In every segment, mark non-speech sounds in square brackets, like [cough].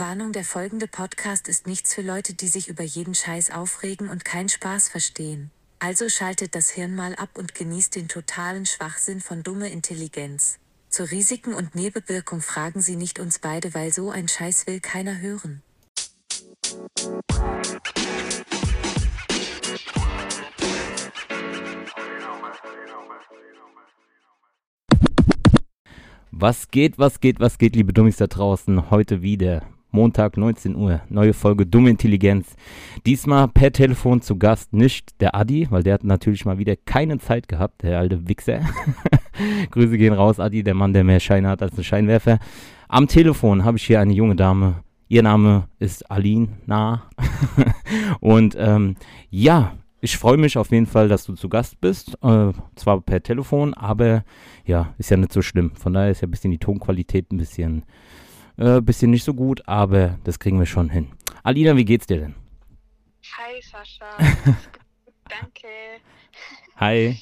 Warnung, der folgende Podcast ist nichts für Leute, die sich über jeden Scheiß aufregen und keinen Spaß verstehen. Also schaltet das Hirn mal ab und genießt den totalen Schwachsinn von dumme Intelligenz. Zu Risiken und Nebenwirkung fragen Sie nicht uns beide, weil so ein Scheiß will keiner hören. Was geht, was geht, was geht, liebe Dummies da draußen? Heute wieder Montag 19 Uhr, neue Folge Dumme Intelligenz. Diesmal per Telefon zu Gast nicht der Adi, weil der hat natürlich mal wieder keine Zeit gehabt, der alte Wichser. [laughs] Grüße gehen raus, Adi, der Mann, der mehr Scheine hat als ein Scheinwerfer. Am Telefon habe ich hier eine junge Dame. Ihr Name ist Aline Na. [laughs] Und ähm, ja, ich freue mich auf jeden Fall, dass du zu Gast bist. Äh, zwar per Telefon, aber ja, ist ja nicht so schlimm. Von daher ist ja ein bisschen die Tonqualität ein bisschen, äh, bisschen nicht so gut, aber das kriegen wir schon hin. Alina, wie geht's dir denn? Hi Sascha, [laughs] danke. Hi.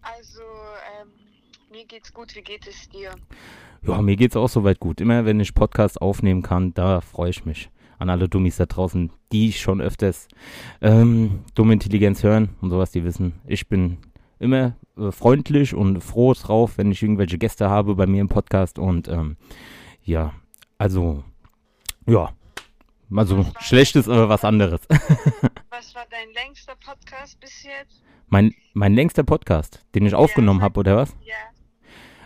Also, ähm, mir geht's gut, wie geht es dir? Ja, mir geht's auch soweit gut. Immer wenn ich Podcast aufnehmen kann, da freue ich mich. An alle Dummies da draußen, die schon öfters ähm, dumme Intelligenz hören und sowas, die wissen, ich bin immer äh, freundlich und froh drauf, wenn ich irgendwelche Gäste habe bei mir im Podcast und ähm, ja, also ja, also schlecht ist aber was anderes. [laughs] Was war dein längster Podcast bis jetzt? mein, mein längster Podcast, den ich aufgenommen habe, oder was? Ja.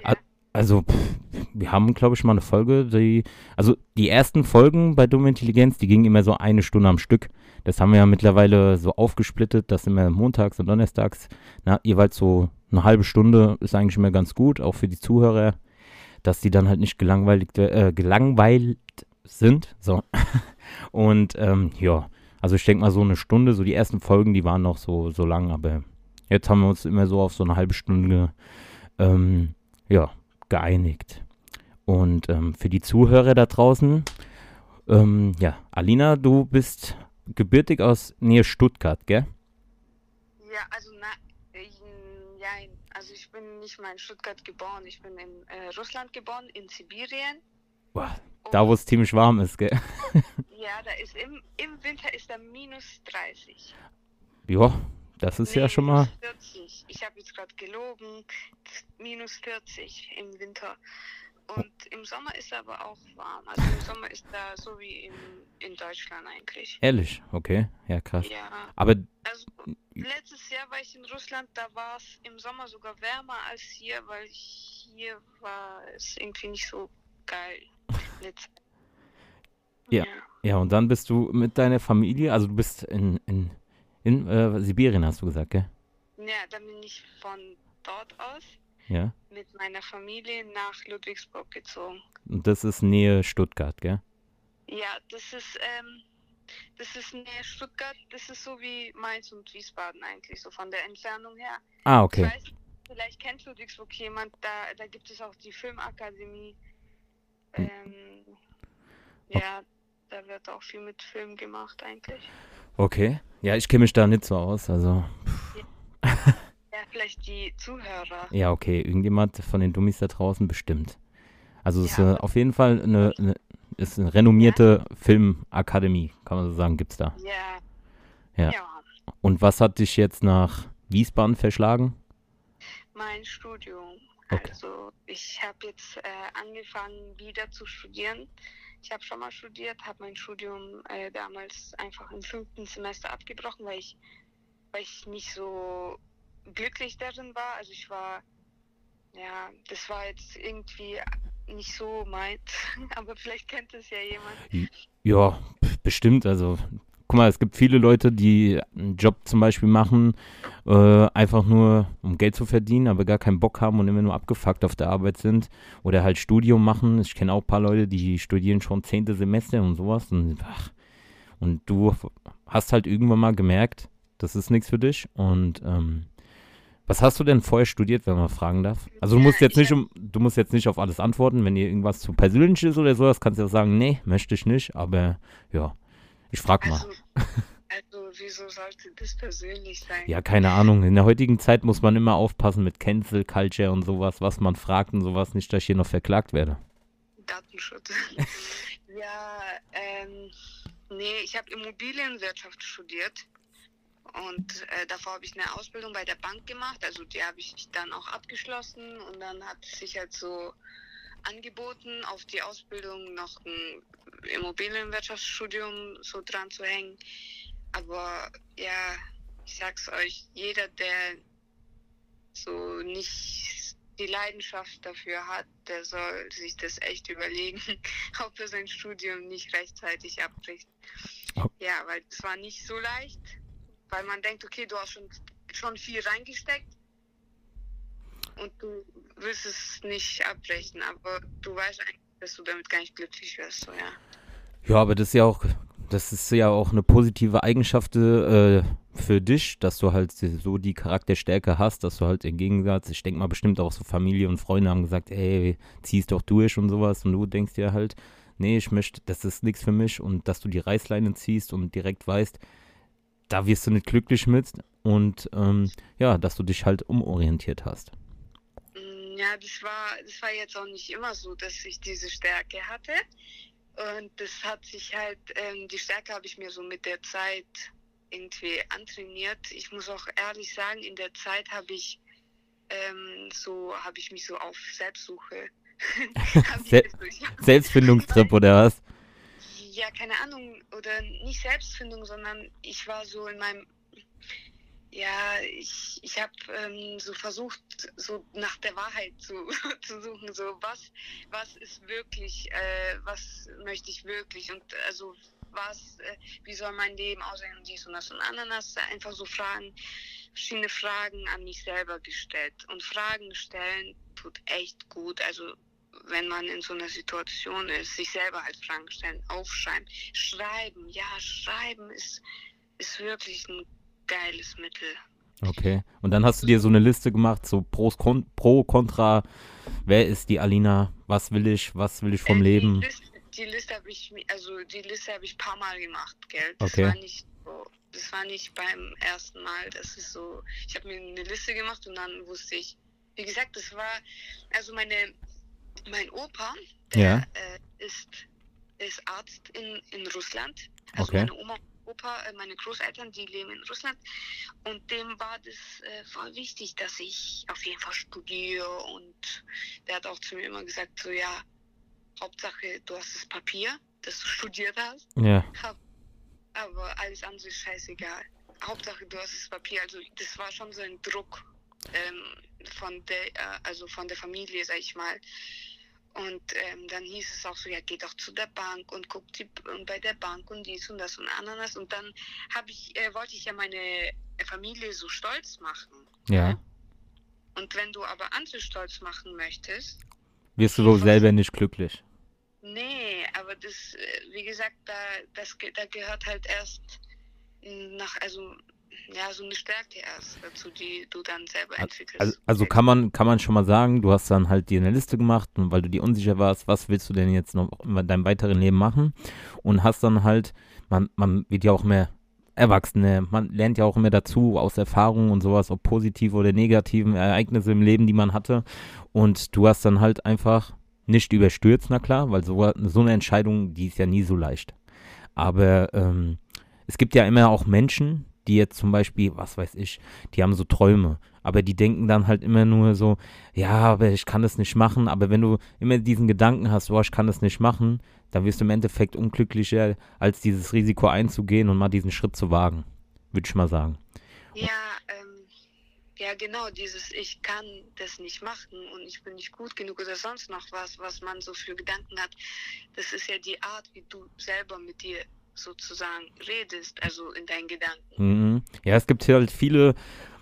Ah, Also, pff, wir haben, glaube ich, mal eine Folge, die, also die ersten Folgen bei Dumme Intelligenz, die gingen immer so eine Stunde am Stück. Das haben wir ja mittlerweile so aufgesplittet, dass immer montags und donnerstags, na, jeweils so eine halbe Stunde ist eigentlich immer ganz gut, auch für die Zuhörer, dass die dann halt nicht gelangweilt, äh, gelangweilt sind. So. [laughs] Und ähm, ja, also ich denke mal so eine Stunde, so die ersten Folgen, die waren noch so, so lang, aber jetzt haben wir uns immer so auf so eine halbe Stunde ähm, ja, geeinigt. Und ähm, für die Zuhörer da draußen, ähm, ja, Alina, du bist gebürtig aus Nähe Stuttgart, gell? Ja, also na, ich, ja, also ich bin nicht mal in Stuttgart geboren, ich bin in äh, Russland geboren, in Sibirien. Boah, da, wo es ziemlich warm ist, gell? [laughs] Ja, da ist im, im Winter ist da minus 30. Ja, das ist ja Nee, schon mal. minus 40. Ich habe jetzt gerade gelogen. Minus 40 im Winter. Und im Sommer ist aber auch warm. Also im Sommer ist da so wie in, in Deutschland eigentlich. Ehrlich, okay, ja krass. Ja. Aber Also letztes Jahr war ich in Russland, da war es im Sommer sogar wärmer als hier, weil hier war es irgendwie nicht so geil. Letzt- Ja. ja, und dann bist du mit deiner Familie, also du bist in, in, in äh, Sibirien, hast du gesagt, gell? Ja, dann bin ich von dort aus Ja. mit meiner Familie nach Ludwigsburg gezogen. Und das ist Nähe Stuttgart, gell? Ja, das ist, ähm, das ist näher Stuttgart, das ist so wie Mainz und Wiesbaden eigentlich, so von der Entfernung her. Ah, Ich okay. weiß, vielleicht kennt Ludwigsburg jemand, da, da gibt es auch die Filmakademie. Hm. Ähm, ja, da wird auch viel mit Film gemacht eigentlich. Okay. Ja, ich kenne mich da nicht so aus, also. Ja, vielleicht die Zuhörer. Ja, okay, irgendjemand von den Dummies da draußen bestimmt. Also es ist Ja. äh, auf jeden Fall eine, eine, ist eine renommierte Filmakademie, kann man so sagen, gibt's da. Ja. Ja. ja. Und was hat dich jetzt nach Wiesbaden verschlagen? Mein Studium. Okay. Also ich habe jetzt äh, angefangen wieder zu studieren. Ich habe schon mal studiert, habe mein Studium äh, damals einfach im fünften Semester abgebrochen, weil ich, weil ich nicht so glücklich darin war. Also ich war, ja, das war jetzt irgendwie nicht so meins. [laughs] Aber vielleicht kennt es ja jemand. Ja, bestimmt. Also, guck mal, es gibt viele Leute, die einen Job zum Beispiel machen, äh, einfach nur um Geld zu verdienen, aber gar keinen Bock haben und immer nur abgefuckt auf der Arbeit sind. Oder halt Studium machen. Ich kenne auch ein paar Leute, die studieren schon zehnte Semester und sowas. Und, ach, und du hast halt irgendwann mal gemerkt, das ist nichts für dich. Und ähm, was hast du denn vorher studiert, wenn man fragen darf? Also du musst jetzt ich nicht um, du musst jetzt nicht auf alles antworten, wenn dir irgendwas zu persönlich ist oder sowas, kannst du ja sagen, nee, möchte ich nicht, aber ja, ich frag mal. Also, also wieso sollte das persönlich sein? Ja, keine Ahnung. In der heutigen Zeit muss man immer aufpassen mit Cancel Culture und sowas, was man fragt und sowas, nicht, dass ich hier noch verklagt werde. Datenschutz. [laughs] ja, ähm, nee, ich habe Immobilienwirtschaft studiert. Und äh, davor habe ich eine Ausbildung bei der Bank gemacht. Also die habe ich dann auch abgeschlossen. Und dann hat sich halt so angeboten, auf die Ausbildung noch ein Immobilienwirtschaftsstudium so dran zu hängen. Aber ja, ich sag's euch, jeder, der so nicht die Leidenschaft dafür hat, der soll sich das echt überlegen, [laughs] ob er sein Studium nicht rechtzeitig abbricht. Oh. Ja, weil es war nicht so leicht, weil man denkt, okay, du hast schon, schon viel reingesteckt und du willst es nicht abbrechen, aber du weißt eigentlich, dass du damit gar nicht glücklich wirst, so ja. Ja, aber das ist ja auch, das ist ja auch eine positive Eigenschaft äh, für dich, dass du halt so die Charakterstärke hast, dass du halt im Gegensatz, ich denke mal bestimmt auch so Familie und Freunde haben gesagt, ey, zieh's doch durch und sowas und du denkst dir halt, nee, ich möchte, das ist nichts für mich und dass du die Reißleine ziehst und direkt weißt, da wirst du nicht glücklich mit und ähm, ja, dass du dich halt umorientiert hast. Ja, das war, das war jetzt auch nicht immer so, dass ich diese Stärke hatte. Und das hat sich halt, ähm, die Stärke habe ich mir so mit der Zeit irgendwie antrainiert. Ich muss auch ehrlich sagen, in der Zeit habe ich ähm, so, habe ich mich so auf Selbstsuche. [laughs] Se Selbstfindungstrip [laughs] oder was? Ja, keine Ahnung, oder nicht Selbstfindung, sondern ich war so in meinem ja, ich, ich habe ähm, so versucht, so nach der Wahrheit zu, [laughs] zu suchen, so was, was ist wirklich, äh, was möchte ich wirklich? Und also was, äh, wie soll mein Leben aussehen und dies und das und Ananas, einfach so Fragen, verschiedene Fragen an mich selber gestellt. Und Fragen stellen tut echt gut, also wenn man in so einer Situation ist, sich selber halt Fragen stellen, aufschreiben, schreiben, ja, schreiben ist, ist wirklich ein geiles Mittel. Okay. Und dann hast du dir so eine Liste gemacht, so Pros, Kon Pro, Contra. Wer ist die Alina? Was will ich? Was will ich vom äh, Leben? Die Liste, die Liste habe ich, also die Liste habe ich ein paar Mal gemacht, gell? Das okay. war nicht so, das war nicht beim ersten Mal. Das ist so, ich habe mir eine Liste gemacht und dann wusste ich, wie gesagt, das war, also meine, mein Opa, der ja. äh, ist, ist Arzt in, in Russland. Also okay. meine Oma Opa, äh, meine Großeltern, die leben in Russland und dem war das äh, voll wichtig, dass ich auf jeden Fall studiere und der hat auch zu mir immer gesagt, so ja, Hauptsache du hast das Papier, dass du studiert hast. Ja. aber alles andere ist scheißegal. Hauptsache du hast das Papier. Also das war schon so ein Druck ähm, von der, äh, also von der Familie, sag ich mal. Und ähm, dann hieß es auch so, ja, geh doch zu der Bank und guck die, und bei der Bank und dies und das und Ananas. Und dann habe ich, äh, wollte ich ja meine Familie so stolz machen. Ja. Und wenn du aber andere stolz machen möchtest, wirst du wohl selber nicht glücklich. Nee, aber das, äh, wie gesagt, da, das, da gehört halt erst nach, also ja, so eine Stärke erst dazu, die du dann selber entwickelst. Also, also kann man kann man schon mal sagen, du hast dann halt dir eine Liste gemacht und weil du dir unsicher warst, was willst du denn jetzt noch in deinem weiteren Leben machen und hast dann halt, man, man wird ja auch mehr Erwachsene, man lernt ja auch immer dazu aus Erfahrungen und sowas, ob positive oder negativen Ereignisse im Leben, die man hatte und du hast dann halt einfach nicht überstürzt, na klar, weil so, so eine Entscheidung, die ist ja nie so leicht. Aber ähm, es gibt ja immer auch Menschen, die jetzt zum Beispiel, was weiß ich, die haben so Träume, aber die denken dann halt immer nur so, ja, aber ich kann das nicht machen. Aber wenn du immer diesen Gedanken hast, oh, ich kann das nicht machen, dann wirst du im Endeffekt unglücklicher, als dieses Risiko einzugehen und mal diesen Schritt zu wagen, würde ich mal sagen. Ja, ähm, ja, genau, dieses Ich kann das nicht machen und ich bin nicht gut genug oder sonst noch was, was man so für Gedanken hat. Das ist ja die Art, wie du selber mit dir sozusagen redest, also in deinen Gedanken. Mhm. Ja, es gibt halt viele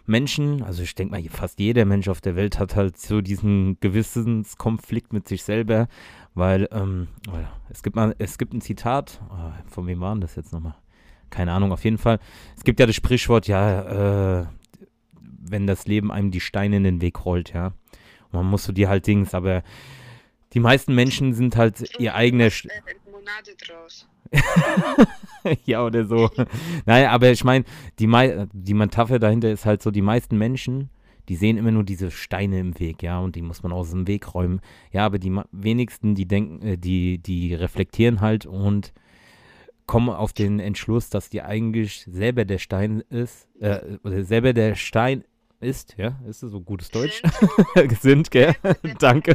Menschen, also ich denke mal, fast jeder Mensch auf der Welt hat halt so diesen Gewissenskonflikt mit sich selber, weil ähm, es gibt mal, es gibt ein Zitat, oh, von wem war das jetzt nochmal? Keine Ahnung, auf jeden Fall. Es gibt ja das Sprichwort, ja, äh, wenn das Leben einem die Steine in den Weg rollt, ja. Und man muss so die halt Dings, aber die meisten Menschen sind halt ihr eigener. Äh, Limonade draus. [laughs] ja, oder so. Nein, aber ich meine, die, die Metapher dahinter ist halt so, die meisten Menschen, die sehen immer nur diese Steine im Weg, ja, und die muss man aus dem Weg räumen. Ja, aber die wenigsten, die denken, äh, die, die reflektieren halt und kommen auf den Entschluss, dass die eigentlich selber der Stein ist, äh, oder selber der Stein ist, ja, ist das so gutes Deutsch? Sind, [laughs] gell? [laughs] Danke.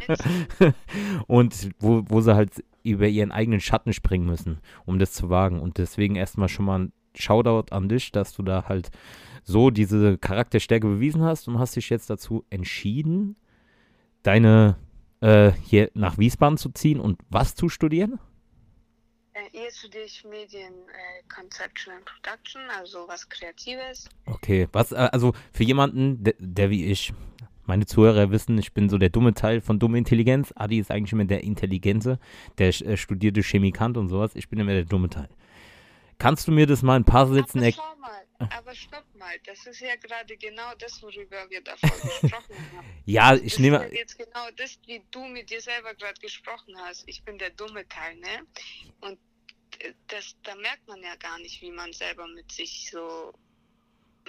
Und wo, wo sie halt über ihren eigenen Schatten springen müssen, um das zu wagen. Und deswegen erstmal schon mal ein Shoutout an dich, dass du da halt so diese Charakterstärke bewiesen hast und hast dich jetzt dazu entschieden, deine äh, hier nach Wiesbaden zu ziehen und was zu studieren? Äh, jetzt studiere ich Medien äh, Conception and Production, also was Kreatives. Okay, was, äh, also für jemanden, der, der, wie ich, meine Zuhörer wissen, ich bin so der dumme Teil von dumme Intelligenz. Adi ist eigentlich immer der Intelligenze, der äh, studierte Chemikant und sowas. Ich bin immer der dumme Teil. Kannst du mir das mal ein paar Sätzen erklären? Aber stopp mal, das ist ja gerade genau das, worüber wir davor [laughs] gesprochen haben. Ja, ich das nehme. Ist ja jetzt genau das, wie du mit dir selber gerade gesprochen hast. Ich bin der dumme Teil, ne? Und das, da merkt man ja gar nicht, wie man selber mit sich so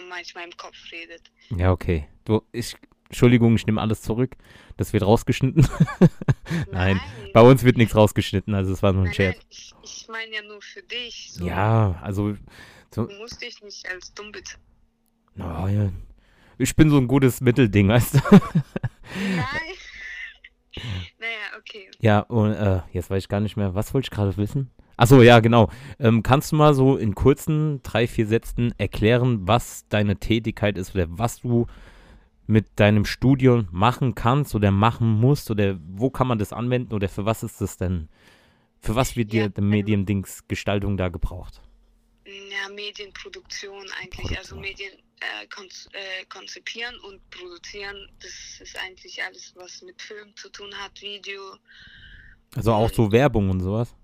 manchmal im Kopf redet. Ja, okay. Du, ich, Entschuldigung, ich nehme alles zurück. Das wird rausgeschnitten. [laughs] nein, nein, bei uns wird nichts rausgeschnitten, also es war nur ein nein, Scherz. Nein, ich, ich meine ja nur für dich. So. Ja, also. So. Du musst dich nicht als dumm bezeichnen. No, ja. Ich bin so ein gutes Mittelding, [laughs] weißt du? Nein. [laughs] naja, okay. Ja, und äh, jetzt weiß ich gar nicht mehr, was wollte ich gerade wissen? Achso, ja, genau. Ähm, kannst du mal so in kurzen drei, vier Sätzen erklären, was deine Tätigkeit ist oder was du mit deinem Studium machen kannst oder machen musst oder wo kann man das anwenden oder für was ist das denn? Für was wird ja, dir der Mediendings Gestaltung da gebraucht? Ja, Medienproduktion eigentlich, also Produktion. also Medien äh, konz äh, konzipieren und produzieren, das ist eigentlich alles, was mit Film zu tun hat, Video. Also auch so Werbung und sowas?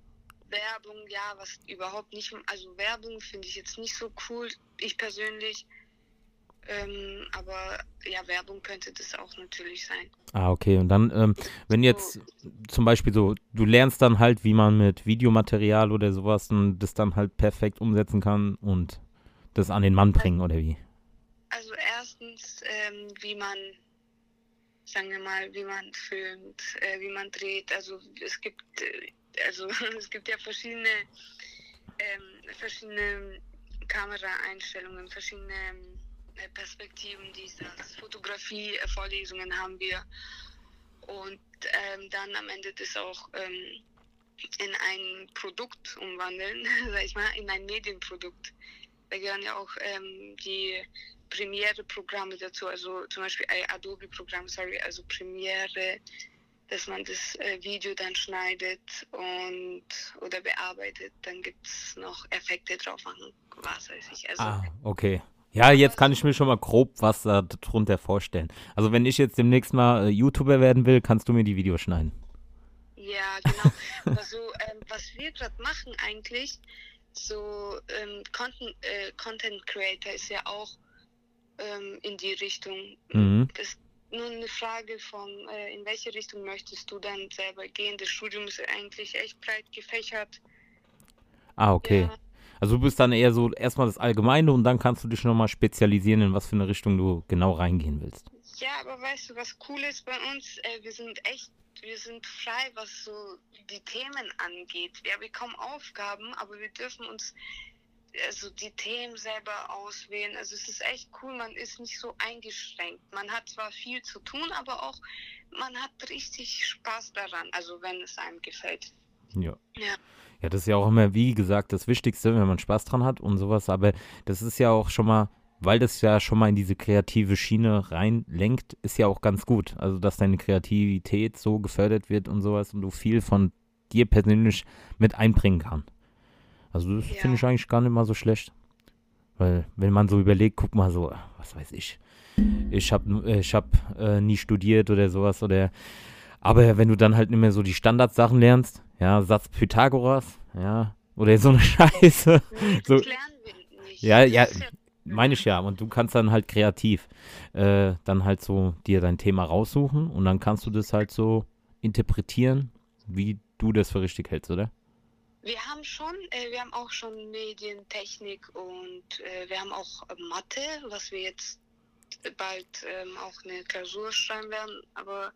Werbung, ja, was überhaupt nicht, also Werbung finde ich jetzt nicht so cool, ich persönlich. Ähm, aber ja, Werbung könnte das auch natürlich sein. Ah, okay. Und dann, ähm, wenn jetzt zum Beispiel so, du lernst dann halt, wie man mit Videomaterial oder sowas das dann halt perfekt umsetzen kann und das an den Mann bringen, oder wie? Also erstens, ähm, wie man, sagen wir mal, wie man filmt, äh, wie man dreht. Also es gibt, äh, also [laughs] es gibt ja verschiedene, ähm, verschiedene Kameraeinstellungen, verschiedene äh, Perspektiven dieses Fotografie-Vorlesungen haben wir und ähm, dann am Ende das auch ähm, in ein Produkt umwandeln, [laughs] sag ich mal, in ein Medienprodukt. Da gehören ja auch ähm, die Premiere-Programme dazu, also zum Beispiel Adobe-Programm, sorry, also Premiere, dass man das äh, Video dann schneidet und oder bearbeitet. Dann gibt es noch Effekte drauf was weiß ich. Also, ah, okay. Ja, jetzt kann ich mir schon mal grob was darunter vorstellen. Also wenn ich jetzt demnächst mal äh, YouTuber werden will, kannst du mir die Videos schneiden. Ja, genau. also ähm, was wir gerade machen eigentlich, so ähm, Content, äh, Content Creator ist ja auch ähm, in die Richtung. Mhm. Das nur eine Frage von, äh, in welche Richtung möchtest du dann selber gehen? Das Studium ist eigentlich echt breit gefächert. Ah, okay. Ja. Also du bist dann eher so erstmal das Allgemeine und dann kannst du dich nochmal spezialisieren, in was für eine Richtung du genau reingehen willst. Ja, aber weißt du, was cool ist bei uns? Äh, wir sind echt, wir sind frei, was so die Themen angeht. Wir bekommen Aufgaben, aber wir dürfen uns also die Themen selber auswählen. Also es ist echt cool, man ist nicht so eingeschränkt. Man hat zwar viel zu tun, aber auch man hat richtig Spaß daran, also wenn es einem gefällt. Ja. Ja. Ja, das ist ja auch immer, wie gesagt, das Wichtigste, wenn man Spaß dran hat und sowas. Aber das ist ja auch schon mal, weil das ja schon mal in diese kreative Schiene reinlenkt, ist ja auch ganz gut. Also, dass deine Kreativität so gefördert wird und sowas und du viel von dir persönlich mit einbringen kannst. Also das ja. finde ich eigentlich gar nicht mal so schlecht. Weil, wenn man so überlegt, guck mal so, was weiß ich, ich habe ich hab, äh, nie studiert oder sowas oder aber wenn du dann halt nicht mehr so die Standardsachen lernst, ja, Satz Pythagoras, ja, oder so eine [laughs] Scheiße. so, ja, ja, meine ich ja. Und du kannst dann halt kreativ äh, dann halt so dir dein Thema raussuchen und dann kannst du das halt so interpretieren, wie du das für richtig hältst, oder? Wir haben schon, äh, wir haben auch schon Medientechnik und äh, wir haben auch Mathe, was wir jetzt bald ähm, auch eine Klausur schreiben werden, aber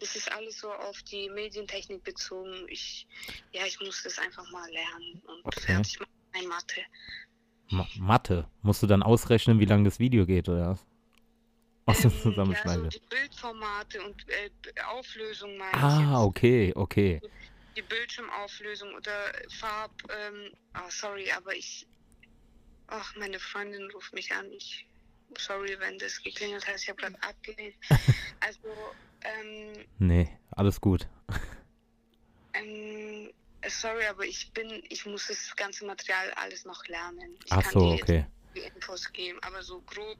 das ist alles so auf die Medientechnik bezogen. Ich, ja, ich muss das einfach mal lernen und Okay. fertig machen. Ein Mathe. Ma Mathe. Musst du dann ausrechnen, wie lange das Video geht, oder was? Was Ähm, ja, so die Bildformate und äh, Auflösung meine Ah, okay, okay. Die Bildschirmauflösung oder Farb. Ähm, ah, sorry, aber ich. Ach, meine Freundin ruft mich an. Ich. Sorry, wenn das geklingelt hat. Ich habe gerade abgelehnt. [laughs] Also, ähm, Nee, alles gut. ähm, sorry, aber ich bin, ich muss das ganze Material alles noch lernen. Ich Ach so, okay. die Infos geben, aber so grob,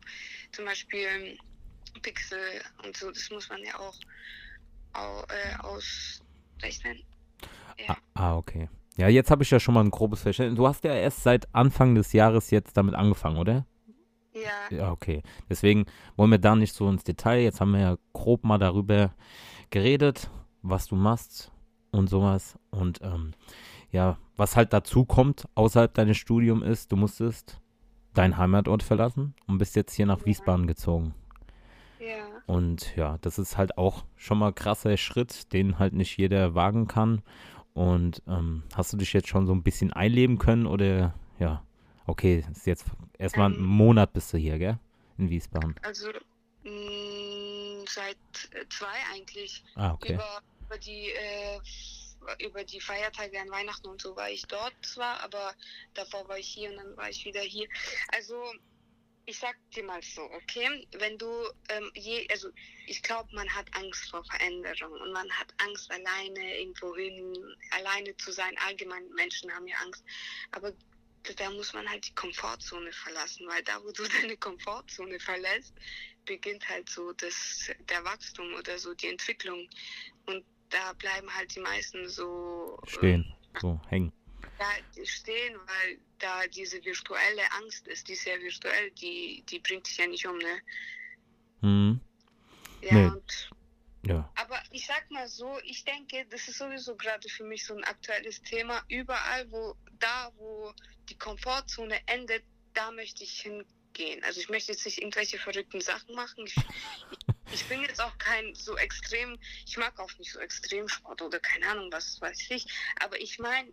zum Beispiel ähm, Pixel und so, das muss man ja auch, au, äh, ausrechnen. Ja. Ah, ah, okay. Ja, jetzt habe ich ja schon mal ein grobes Verständnis. Du hast ja erst seit Anfang des Jahres jetzt damit angefangen, oder? Ja, Ja, okay. Deswegen wollen wir da nicht so ins Detail. Jetzt haben wir ja grob mal darüber geredet, was du machst und sowas. Und ähm, ja, was halt dazu kommt, außerhalb deines Studiums ist, du musstest deinen Heimatort verlassen und bist jetzt hier nach Ja. Wiesbaden gezogen. ja. Und ja, das ist halt auch schon mal ein krasser Schritt, den halt nicht jeder wagen kann. Und ähm, hast du dich jetzt schon so ein bisschen einleben können oder ja, okay, ist jetzt erstmal einen Ähm. Monat bist du hier, gell? In Wiesbaden. Also mh, seit äh, zwei eigentlich. Ah, okay. Über, über die äh, über die Feiertage an Weihnachten und so war ich dort zwar, aber davor war ich hier und dann war ich wieder hier. Also ich sag dir mal so, okay, wenn du ähm, je, also ich glaube, man hat Angst vor Veränderung und man hat Angst alleine irgendwo hin, alleine zu sein. Allgemein Menschen haben ja Angst, aber da muss man halt die Komfortzone verlassen, weil da, wo du [laughs] deine Komfortzone verlässt, beginnt halt so das, der Wachstum oder so die Entwicklung. Und da bleiben halt die meisten so äh, Stehen, so hängen. Ja, die stehen, weil da diese virtuelle Angst ist, die ist ja virtuell, die, die bringt dich ja nicht um, ne? Hm, Ja, Nee. und sag mal so, ich denke, das ist sowieso gerade für mich so ein aktuelles Thema. Überall, wo da, wo die Komfortzone endet, da möchte ich hingehen. Also ich möchte jetzt nicht irgendwelche verrückten Sachen machen. Ich, ich, bin jetzt auch kein so extrem, ich mag auch nicht so Extremsport oder keine Ahnung, was weiß ich. Aber ich meine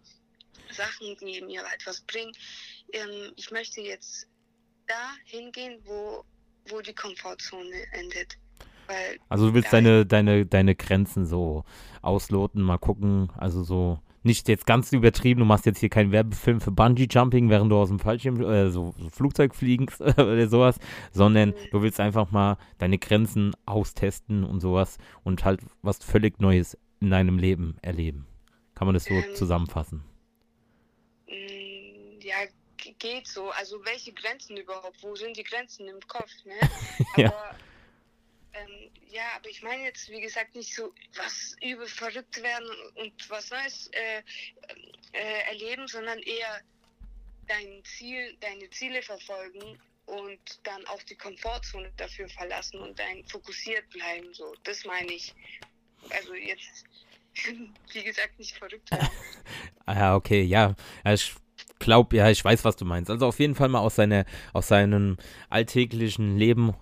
Sachen, die mir etwas bringen. Ähm, ich möchte jetzt da hingehen, wo, wo die Komfortzone endet. Weil Also du willst Ja. deine, deine, deine Grenzen so ausloten, mal gucken, also so nicht jetzt ganz übertrieben, du machst jetzt hier keinen Werbefilm für Bungee Jumping, während du aus dem Fallschirm äh, so, so Flugzeug fliegst [laughs] oder sowas, sondern Mhm. du willst einfach mal deine Grenzen austesten und sowas und halt was völlig Neues in deinem Leben erleben. Kann man das so Ähm, zusammenfassen? Mm, Ja, geht so. Also welche Grenzen überhaupt? Wo sind die Grenzen im Kopf? Ne? [laughs] Ja. Ähm, ja, aber ich meine jetzt, wie gesagt, nicht so was übel verrückt werden und was Neues äh, äh, erleben, sondern eher dein Ziel, deine Ziele verfolgen und dann auch die Komfortzone dafür verlassen und dann fokussiert bleiben. So, das meine ich. Also jetzt, [laughs] wie gesagt, nicht verrückt werden. [laughs] Ah, ja, okay, ja. ich glaube, ja, ich weiß, was du meinst. Also auf jeden Fall mal aus, seiner, aus seinem alltäglichen Leben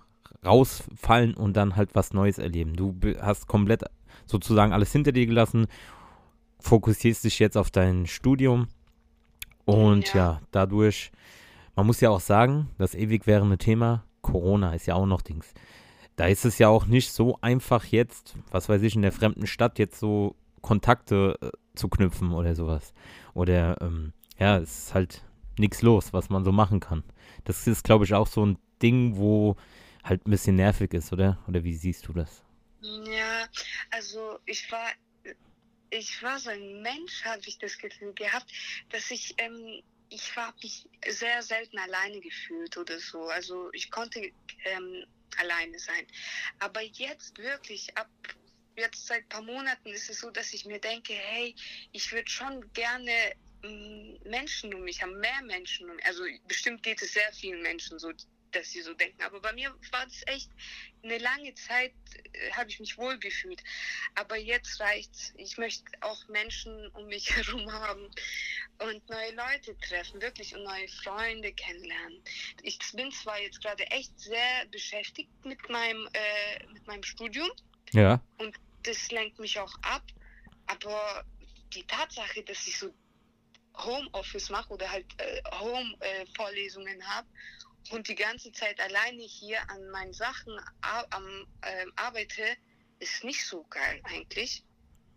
rausfallen und dann halt was Neues erleben. Du hast komplett sozusagen alles hinter dir gelassen, fokussierst dich jetzt auf dein Studium und ja, Ja. dadurch, man muss ja auch sagen, das ewig währende Thema, Corona ist ja auch noch Dings. Da ist es ja auch nicht so einfach jetzt, was weiß ich, in der fremden Stadt jetzt so Kontakte äh, zu knüpfen oder sowas. Oder ähm, ja, es ist halt nichts los, was man so machen kann. Das ist, glaube ich, auch so ein Ding, wo halt ein bisschen nervig ist, oder? Oder wie siehst du das? Ja, also ich war, ich war so ein Mensch, habe ich das Gefühl gehabt, dass ich, ähm, ich habe mich sehr selten alleine gefühlt oder so. Also ich konnte ähm, alleine sein. Aber jetzt wirklich, ab jetzt seit ein paar Monaten ist es so, dass ich mir denke, hey, ich würde schon gerne mm, Menschen um mich haben, mehr Menschen um mich. Also bestimmt geht es sehr vielen Menschen so, dass sie so denken. Aber bei mir war das echt eine lange Zeit, äh, habe ich mich wohl gefühlt. Aber jetzt reicht's. Ich möchte auch Menschen um mich [laughs] herum haben und neue Leute treffen, wirklich und neue Freunde kennenlernen. Ich bin zwar jetzt gerade echt sehr beschäftigt mit meinem, äh, mit meinem Studium Ja. und das lenkt mich auch ab, aber die Tatsache, dass ich so Homeoffice mache oder halt äh, Home-Vorlesungen habe und die ganze Zeit alleine hier an meinen Sachen ar am, ähm, arbeite, ist nicht so geil eigentlich.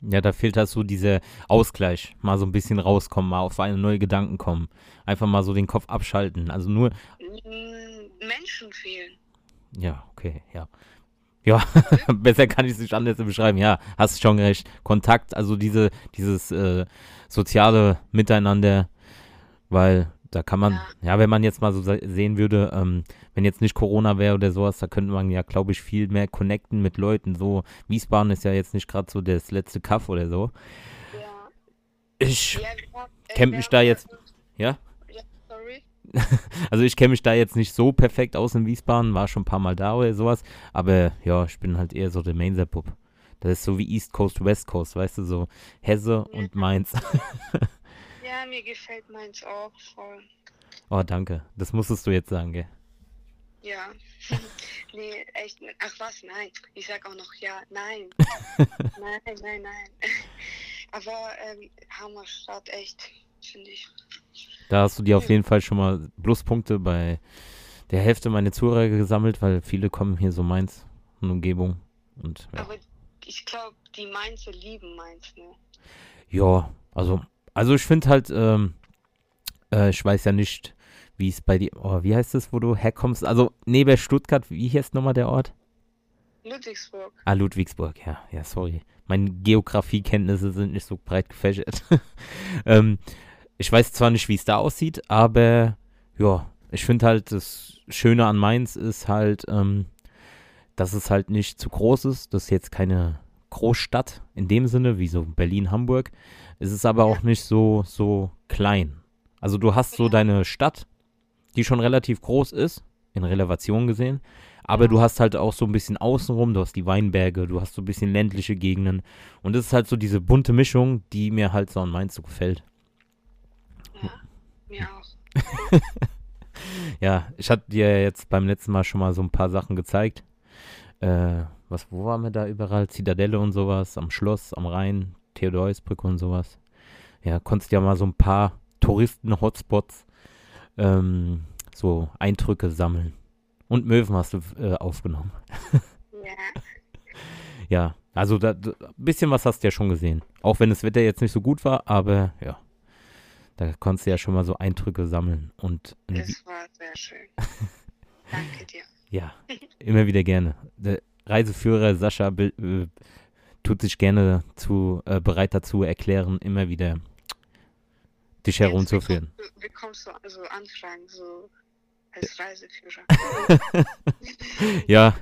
Ja, da fehlt halt so dieser Ausgleich. Mal so ein bisschen rauskommen, mal auf eine neue Gedanken kommen. Einfach mal so den Kopf abschalten. Also nur, Mm, Menschen fehlen. ja, okay, ja. Ja, [laughs] besser kann ich es nicht anders beschreiben. Ja, hast schon recht. Kontakt, also diese, dieses äh, soziale Miteinander, weil da kann man, Ja. ja, wenn man jetzt mal so se- sehen würde, ähm, wenn jetzt nicht Corona wäre oder sowas, da könnte man ja, glaube ich, viel mehr connecten mit Leuten. So, Wiesbaden ist ja jetzt nicht gerade so das letzte Kaff oder so. Ja. Ich, Ja, äh, Kennt wir mich da jetzt- ja, Ja, sorry. [laughs] also ich kenne mich da jetzt nicht so perfekt aus in Wiesbaden, war schon ein paar Mal da oder sowas, aber ja, ich bin halt eher so der Mainzer-Pup. Das ist so wie East Coast, West Coast, weißt du, so Hesse und Mainz. [laughs] Ja, mir gefällt meins auch voll. Oh, danke. Das musstest du jetzt sagen, gell? Ja. [laughs] nee, echt. Ach was, nein. Ich sag auch noch ja, nein. [laughs] nein, nein, nein. [laughs] Aber ähm, Hammerstadt, echt, finde ich. Da hast du dir auf jeden Fall schon mal Pluspunkte bei der Hälfte meiner Zuhörer gesammelt, weil viele kommen hier so Mainz und Umgebung. Und ja. Aber ich glaube, die Mainzer lieben Mainz, ne? Ja, also, also ich finde halt, ähm, äh, ich weiß ja nicht, wie es bei dir, oh, wie heißt es, wo du herkommst? Also neben Stuttgart, wie heißt nochmal der Ort? Ludwigsburg. Ah, Ludwigsburg, ja, ja, sorry. Meine Geografiekenntnisse sind nicht so breit gefächert. [laughs] ähm, ich weiß zwar nicht, wie es da aussieht, aber ja, ich finde halt, das Schöne an Mainz ist halt, ähm, dass es halt nicht zu groß ist. Das ist jetzt keine Großstadt in dem Sinne, wie so Berlin, Hamburg. Es ist aber auch nicht so, so klein. Also du hast so deine Stadt, die schon relativ groß ist, in Relation gesehen. Aber Ja. du hast halt auch so ein bisschen außenrum, du hast die Weinberge, du hast so ein bisschen ländliche Gegenden. Und das ist halt so diese bunte Mischung, die mir halt so an Mainz so gefällt. Ja, mir [laughs] auch. Ja, ich hatte dir jetzt beim letzten Mal schon mal so ein paar Sachen gezeigt. Äh, was, wo waren wir da überall? Zitadelle und sowas, am Schloss, am Rhein, Theodorsbrücke und sowas. Ja, konntest ja mal so ein paar Touristen-Hotspots, ähm, so Eindrücke sammeln. Und Möwen hast du äh, aufgenommen. Ja, [laughs] Ja, also da, da, ein bisschen was hast du ja schon gesehen. Auch wenn das Wetter jetzt nicht so gut war, aber ja. Da konntest du ja schon mal so Eindrücke sammeln. Und äh, das war sehr schön. [laughs] Danke dir. Ja, immer wieder gerne. Reiseführer Sascha äh, tut sich gerne zu, äh, bereit dazu erklären, immer wieder dich herumzuführen. Jetzt bekommst du also Anfragen so als Reiseführer. [laughs] Ja,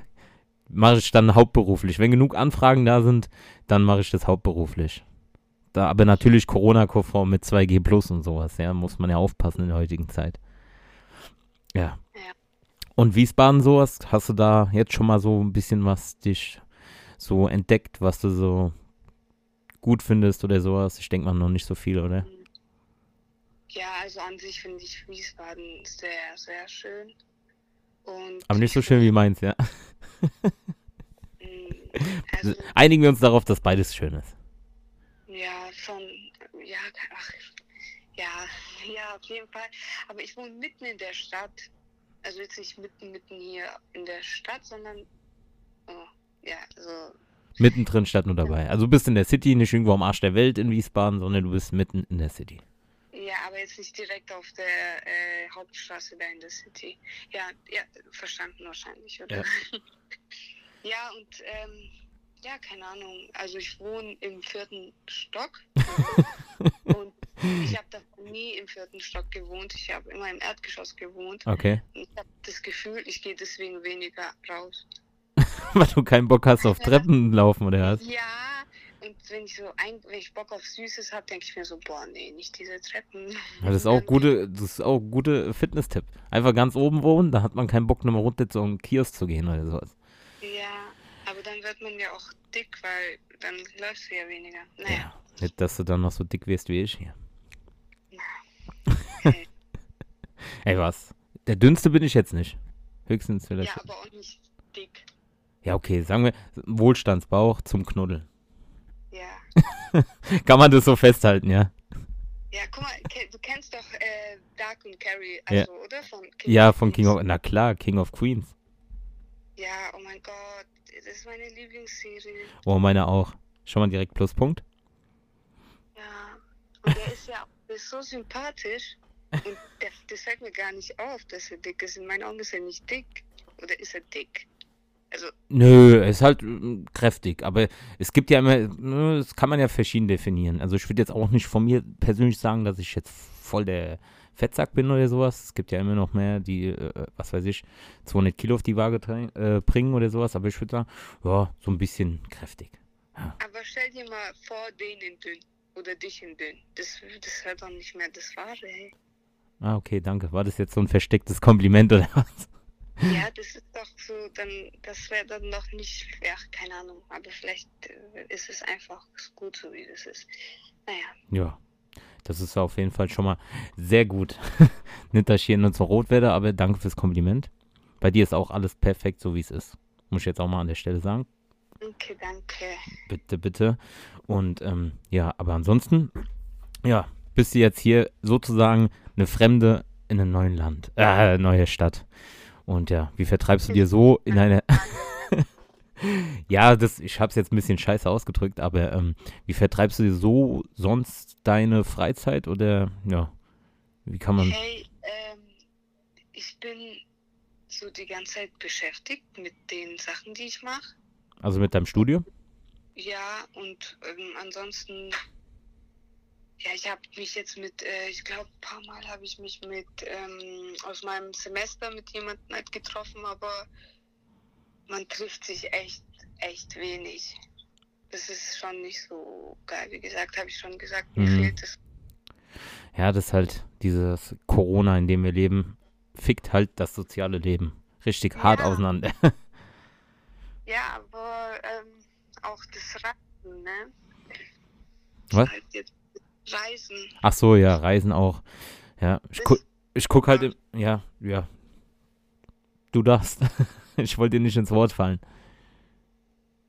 mache ich dann hauptberuflich. Wenn genug Anfragen da sind, dann mache ich das hauptberuflich. Da, aber natürlich Corona-konform mit 2G Plus und sowas, ja, muss man ja aufpassen in der heutigen Zeit. Ja. Und Wiesbaden sowas, hast du da jetzt schon mal so ein bisschen was dich so entdeckt, was du so gut findest oder sowas? Ich denke mal noch nicht so viel, oder? Ja, also an sich finde ich Wiesbaden sehr, sehr schön. Und Aber nicht so schön wie meins, ja. Mm, [laughs] Also, Einigen wir uns darauf, dass beides schön ist. ja, schon, ja, ach, ja, [laughs] ja, auf jeden Fall. Aber ich wohne mitten in der Stadt. Also jetzt nicht mitten, mitten hier in der Stadt, sondern, oh, ja, also, Mittendrin statt nur dabei. Also du bist in der City, nicht irgendwo am Arsch der Welt in Wiesbaden, sondern du bist mitten in der City. ja, aber jetzt nicht direkt auf der äh, Hauptstraße da in der City. Ja, ja, verstanden wahrscheinlich, oder? Ja, [laughs] und, ähm, ja, keine Ahnung. Also ich wohne im vierten Stock [laughs] und ich [laughs] habe da nie im vierten Stock gewohnt. Ich habe immer im Erdgeschoss gewohnt. Okay. Und ich habe das Gefühl, ich gehe deswegen weniger raus. [laughs] Weil du keinen Bock hast auf Treppen laufen oder was? Ja, und wenn ich so ein, wenn ich Bock auf Süßes habe, denke ich mir so, boah, nee, nicht diese Treppen. Ja, das ist auch gute, das ist auch gute Fitness-Tipp. Einfach ganz oben wohnen, da hat man keinen Bock, nochmal runter zu einem Kiosk zu gehen oder sowas. Ja, aber dann wird man ja auch dick, weil dann läufst du ja weniger. Naja. Ja, nicht, dass du dann noch so dick wirst wie ich hier. Okay. Ey, was? Der dünnste bin ich jetzt nicht. Höchstens vielleicht. ja, aber auch nicht dick. Ja, okay, sagen wir Wohlstandsbauch zum Knuddeln. Ja. [laughs] Kann man das so festhalten, ja? Ja, guck mal, du kennst doch äh, Dark und Carrie, Ja. also, oder? Von King Ja, von King of, na klar, King of Queens. Ja, oh mein Gott, das ist meine Lieblingsserie. Oh, meine auch. Schon mal direkt Pluspunkt. Ja. Und der ist ja auch ist so sympathisch. Und der, das fällt mir gar nicht auf, dass er dick ist. In meinen Augen ist er nicht dick. Oder ist er dick? Also, Nö, er ist halt mm, kräftig, aber es gibt ja immer, ne, das kann man ja verschieden definieren. Also ich würde jetzt auch nicht von mir persönlich sagen, dass ich jetzt voll der Fettsack bin oder sowas. Es gibt ja immer noch mehr, die, äh, was weiß ich, 200 Kilo auf die Waage äh, bringen oder sowas, aber ich würde sagen, ja, so ein bisschen kräftig. aber stell dir mal vor, den in dünn. Oder dich in dünn. Das, das wäre doch nicht mehr das Wahre, hey. Ah, okay, danke. War das jetzt so ein verstecktes Kompliment oder was? Ja, das ist doch so, dann, das wäre dann doch nicht, ja, keine Ahnung, aber vielleicht äh, ist es einfach gut so, wie das ist. Naja, Ja, das ist auf jeden Fall schon mal sehr gut. [laughs] Nicht, dass ich hier nur so rot werde, aber danke fürs Kompliment. Bei dir ist auch alles perfekt, so wie es ist. Muss ich jetzt auch mal an der Stelle sagen. danke, danke. Bitte, bitte. Und ähm, ja, aber ansonsten, ja, bist du jetzt hier sozusagen eine Fremde in einem neuen Land, äh, neue Stadt. Und ja, wie vertreibst du dir so in [laughs] eine. [laughs] ja, das, ich hab's jetzt ein bisschen scheiße ausgedrückt, aber ähm, wie vertreibst du dir so sonst deine Freizeit oder ja, wie kann man. Hey, ähm, ich bin so die ganze Zeit beschäftigt mit den Sachen, die ich mache. Also mit deinem Studium? Ja, und ähm, ansonsten, ja, ich habe mich jetzt mit, äh, ich glaube, ein paar Mal habe ich mich mit ähm, aus meinem Semester mit jemandem halt getroffen, aber man trifft sich echt, echt wenig. Das ist schon nicht so geil. Wie gesagt, habe ich schon gesagt, mir Mhm. fehlt es. Ja, das ist halt dieses Corona, in dem wir leben, fickt halt das soziale Leben richtig hart Ja. auseinander. [laughs] Ja, aber ähm, auch das Reisen, ne? Was? Halt jetzt Reisen. Ach so, ja, Reisen auch. Ja, ich, gu ich guck halt, im, ja, ja. Du darfst. [laughs] ich wollte dir nicht ins Wort fallen.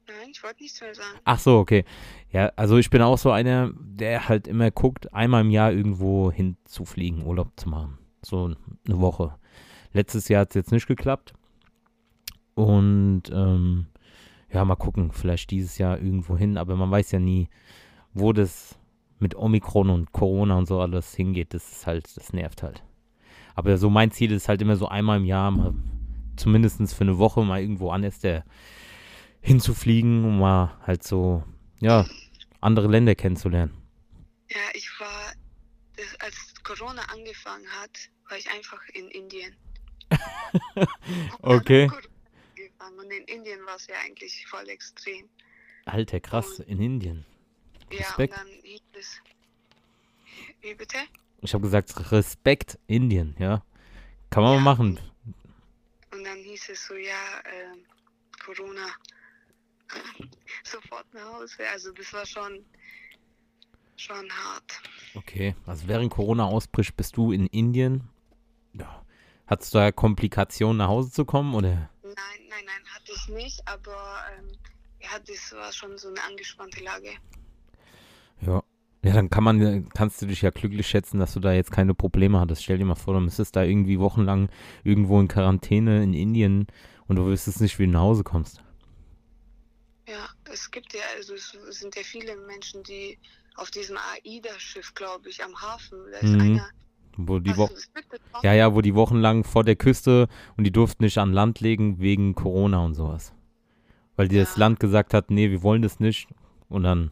Nein, ich wollte nichts mehr sagen. Ach so, okay. Ja, also ich bin auch so einer, der halt immer guckt, einmal im Jahr irgendwo hinzufliegen, Urlaub zu machen. So eine Woche. Letztes Jahr hat es jetzt nicht geklappt. Und ähm, ja, mal gucken, vielleicht dieses Jahr irgendwo hin, aber man weiß ja nie, wo das mit Omikron und Corona und so alles hingeht. Das ist halt, das nervt halt. Aber so mein Ziel ist halt immer so einmal im Jahr, mal, zumindest für eine Woche mal irgendwo anders der hinzufliegen, um mal halt so, ja, andere Länder kennenzulernen. Ja, ich war, das, als Corona angefangen hat, war ich einfach in Indien. [laughs] Okay. Und in Indien war es ja eigentlich voll extrem. Alter, krass, in Indien. Ja, Respekt. und dann hieß es. Wie bitte? Ich habe gesagt, Respekt, Indien, ja. Kann man Ja. mal machen. Und dann hieß es so, ja, ähm, Corona. [laughs] Sofort nach Hause. Also das war schon, schon hart. Okay, also während Corona ausbricht, bist du in Indien. Ja. Hattest du da Komplikationen nach Hause zu kommen oder? Nein, nein, nein, hatte ich nicht, aber ähm, ja, das war schon so eine angespannte Lage. Ja. Ja, dann kann man, kannst du dich ja glücklich schätzen, dass du da jetzt keine Probleme hattest. Stell dir mal vor, du müsstest da irgendwie wochenlang irgendwo in Quarantäne in Indien und du wüsstest nicht, wie du nach Hause kommst. Ja, es gibt ja, also es sind ja viele Menschen, die auf diesem AIDA-Schiff, glaube ich, am Hafen, da ist Mhm. einer. Wo die Wo das ja, ja, wo die wochenlang vor der Küste und die durften nicht an Land legen wegen Corona und sowas. Weil dir das Ja. Land gesagt hat, nee, wir wollen das nicht. Und dann,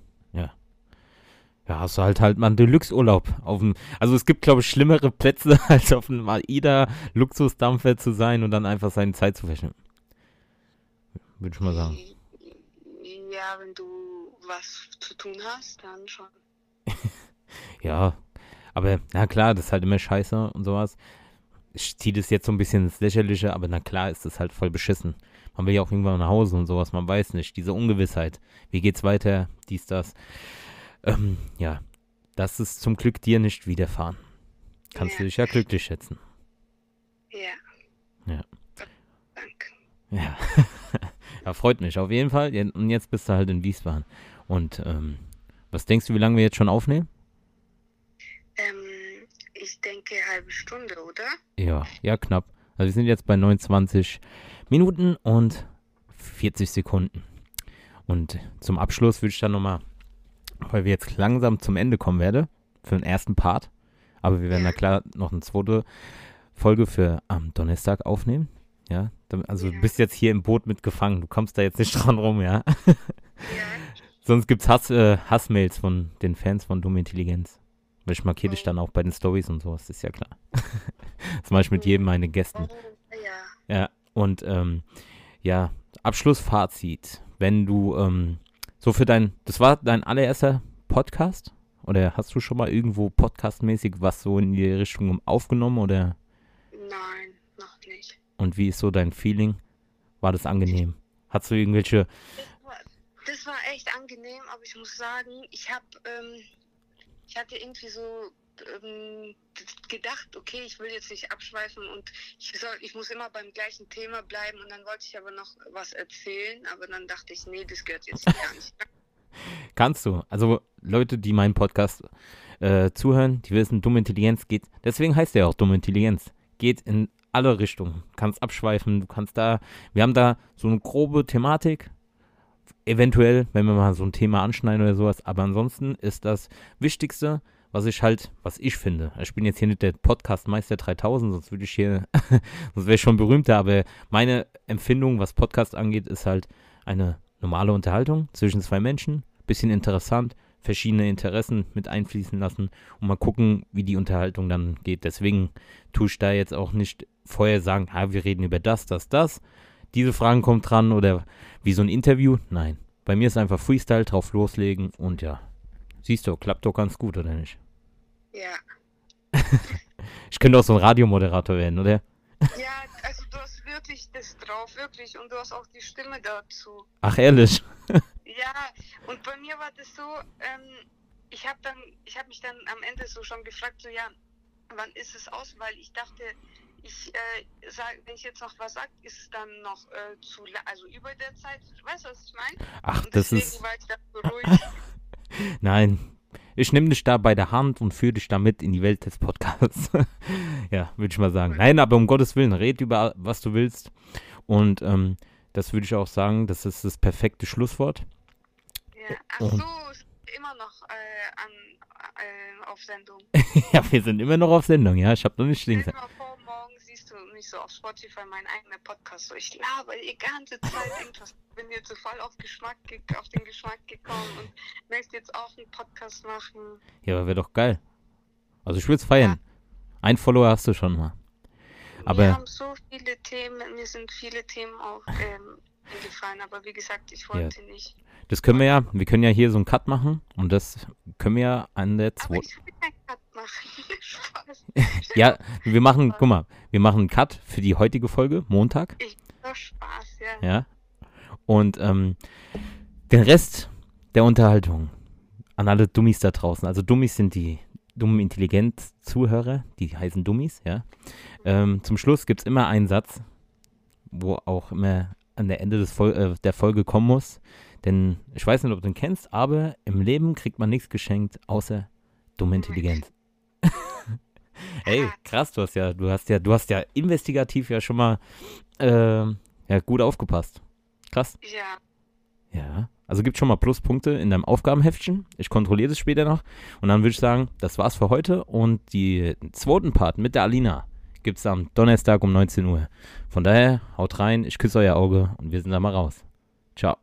ja. Hast du halt halt mal einen Deluxe-Urlaub. Auf dem, also es gibt, glaube ich, schlimmere Plätze, [laughs] als auf einem AIDA-Luxusdampfer zu sein und dann einfach seine Zeit zu verschwenden. Würde ich mal sagen. Ja, wenn du, was zu tun hast, dann schon. [laughs] Ja, aber na klar, das ist halt immer scheiße und sowas. Ich ziehe das jetzt so ein bisschen ins Lächerliche, aber na klar ist das halt voll beschissen. Man will ja auch irgendwann nach Hause und sowas, man weiß nicht. Diese Ungewissheit. Wie geht's weiter? Dies, das. Ähm, ja, das ist zum Glück dir nicht widerfahren. Kannst Ja. du dich ja glücklich schätzen. Ja. Ja. Danke. Ja. [laughs] ja, freut mich auf jeden Fall. Und jetzt bist du halt in Wiesbaden. Und ähm, was denkst du, wie lange wir jetzt schon aufnehmen? Ähm, ich denke halbe Stunde, oder? Ja, ja, knapp. Also wir sind jetzt bei 29 Minuten und 40 Sekunden. Und zum Abschluss würde ich dann nochmal, weil wir jetzt langsam zum Ende kommen werde, für den ersten Part, aber wir werden Ja. da klar noch eine zweite Folge für am Donnerstag aufnehmen. Ja, also du bist jetzt hier im Boot mitgefangen, du kommst da jetzt nicht [laughs] dran rum, ja. Ja. Sonst gibt's Hass, äh, Hassmails von den Fans von Dumme Intelligenz. Weil ich markiere dich Oh. dann auch bei den Stories und sowas, ist ja klar. [laughs] das mache ich mit jedem meiner Gästen. Ja. Ja, und ähm, ja, Abschlussfazit. Wenn du ähm, so für dein, das war dein allererster Podcast? Oder hast du schon mal irgendwo podcastmäßig was so in die Richtung aufgenommen? Oder Nein, noch nicht. und wie ist so dein Feeling? War das angenehm? Hast du irgendwelche, Das war, das war echt angenehm, aber ich muss sagen, ich habe, ähm, ich hatte irgendwie so ähm, gedacht, okay, ich will jetzt nicht abschweifen und ich soll, ich muss immer beim gleichen Thema bleiben und dann wollte ich aber noch was erzählen, aber dann dachte ich, nee, das gehört jetzt gar nicht. [laughs] kannst du? Also Leute, die meinen Podcast äh, zuhören, die wissen, dumme Intelligenz geht, deswegen heißt der auch dumme Intelligenz, geht in alle Richtungen. Du kannst abschweifen, du kannst da, wir haben da so eine grobe Thematik, eventuell, wenn wir mal so ein Thema anschneiden oder sowas, aber ansonsten ist das Wichtigste, was ich halt, was ich finde. Ich bin jetzt hier nicht der Podcast-Meister 3000, sonst würde ich hier, [laughs] sonst wäre ich schon berühmter, aber meine Empfindung, was Podcast angeht, ist halt eine normale Unterhaltung zwischen zwei Menschen, bisschen interessant, verschiedene Interessen mit einfließen lassen und mal gucken, wie die Unterhaltung dann geht. Deswegen tue ich da jetzt auch nicht vorher sagen, ah, wir reden über das, das, das. Diese Fragen kommen dran oder wie so ein Interview. Nein, bei mir ist einfach Freestyle, drauf loslegen und ja, siehst du, klappt doch ganz gut, oder nicht? Ja. [laughs] Ich könnte auch so ein Radiomoderator werden, oder? Ja, also du hast wirklich das drauf, wirklich. Und du hast auch die Stimme dazu. Ach, ehrlich? [laughs] Ja, und bei mir war das so, ähm, ich habe dann, ich habe mich dann am Ende so schon gefragt, so ja, wann ist es aus? Weil ich dachte, ich äh, sag, wenn ich jetzt noch was sage, ist es dann noch äh, zu, also über der Zeit. Weißt du, was ich meine? Ach, Und das ist. war ich dann so [laughs] ruhig. Nein. Ich nehme dich da bei der Hand und führe dich damit in die Welt des Podcasts. [laughs] ja, würde ich mal sagen. Nein, aber um Gottes Willen, red über was du willst. Und ähm, das würde ich auch sagen, das ist das perfekte Schlusswort. Ja. Ach so, immer noch äh, an, äh, auf Sendung. [laughs] ja, wir sind immer noch auf Sendung, ja. Ich habe noch nicht Stell links. dir mal vor, morgen siehst du mich so auf Spotify, mein eigener Podcast. So, ich laber die ganze Zeit [laughs] irgendwas. Bin jetzt so voll auf, Geschmack, ge- auf den Geschmack gekommen und möchte jetzt auch einen Podcast machen. Ja, aber wäre doch geil. Also ich würde es feiern. Ein Follower hast du schon mal. Aber- Wir haben so viele Themen, mir sind viele Themen auch ähm, eingefallen, aber wie gesagt, ich wollte nicht. Das können wir ja, wir können ja hier so einen Cut machen und das können wir ja an der zweiten. ich will keinen Cut machen. Spaß. Ja, wir machen, guck mal, wir machen einen Cut für die heutige Folge, Montag, Nur Spaß, ja. ja. Und ähm, den Rest der Unterhaltung an alle Dummies da draußen. Also Dummies sind die dummen Intelligenz-Zuhörer, die heißen Dummies, ja. Ähm, zum Schluss gibt es immer einen Satz, wo auch immer an der Ende des Fol äh, der Folge kommen muss. Denn ich weiß nicht, ob du den kennst, aber im Leben kriegt man nichts geschenkt, außer dumme Intelligenz. Ey, krass, du hast ja, du hast ja, du hast ja investigativ ja schon mal ähm, ja, gut aufgepasst. Krass. Ja, Ja. Also gibt schon mal Pluspunkte in deinem Aufgabenheftchen. Ich kontrolliere das später noch. Und dann würde ich sagen, das war's für heute. Und die zweiten Part mit der Alina gibt es am Donnerstag um 19 Uhr. Von daher, haut rein, ich küsse euer Auge und wir sind da mal raus. Ciao.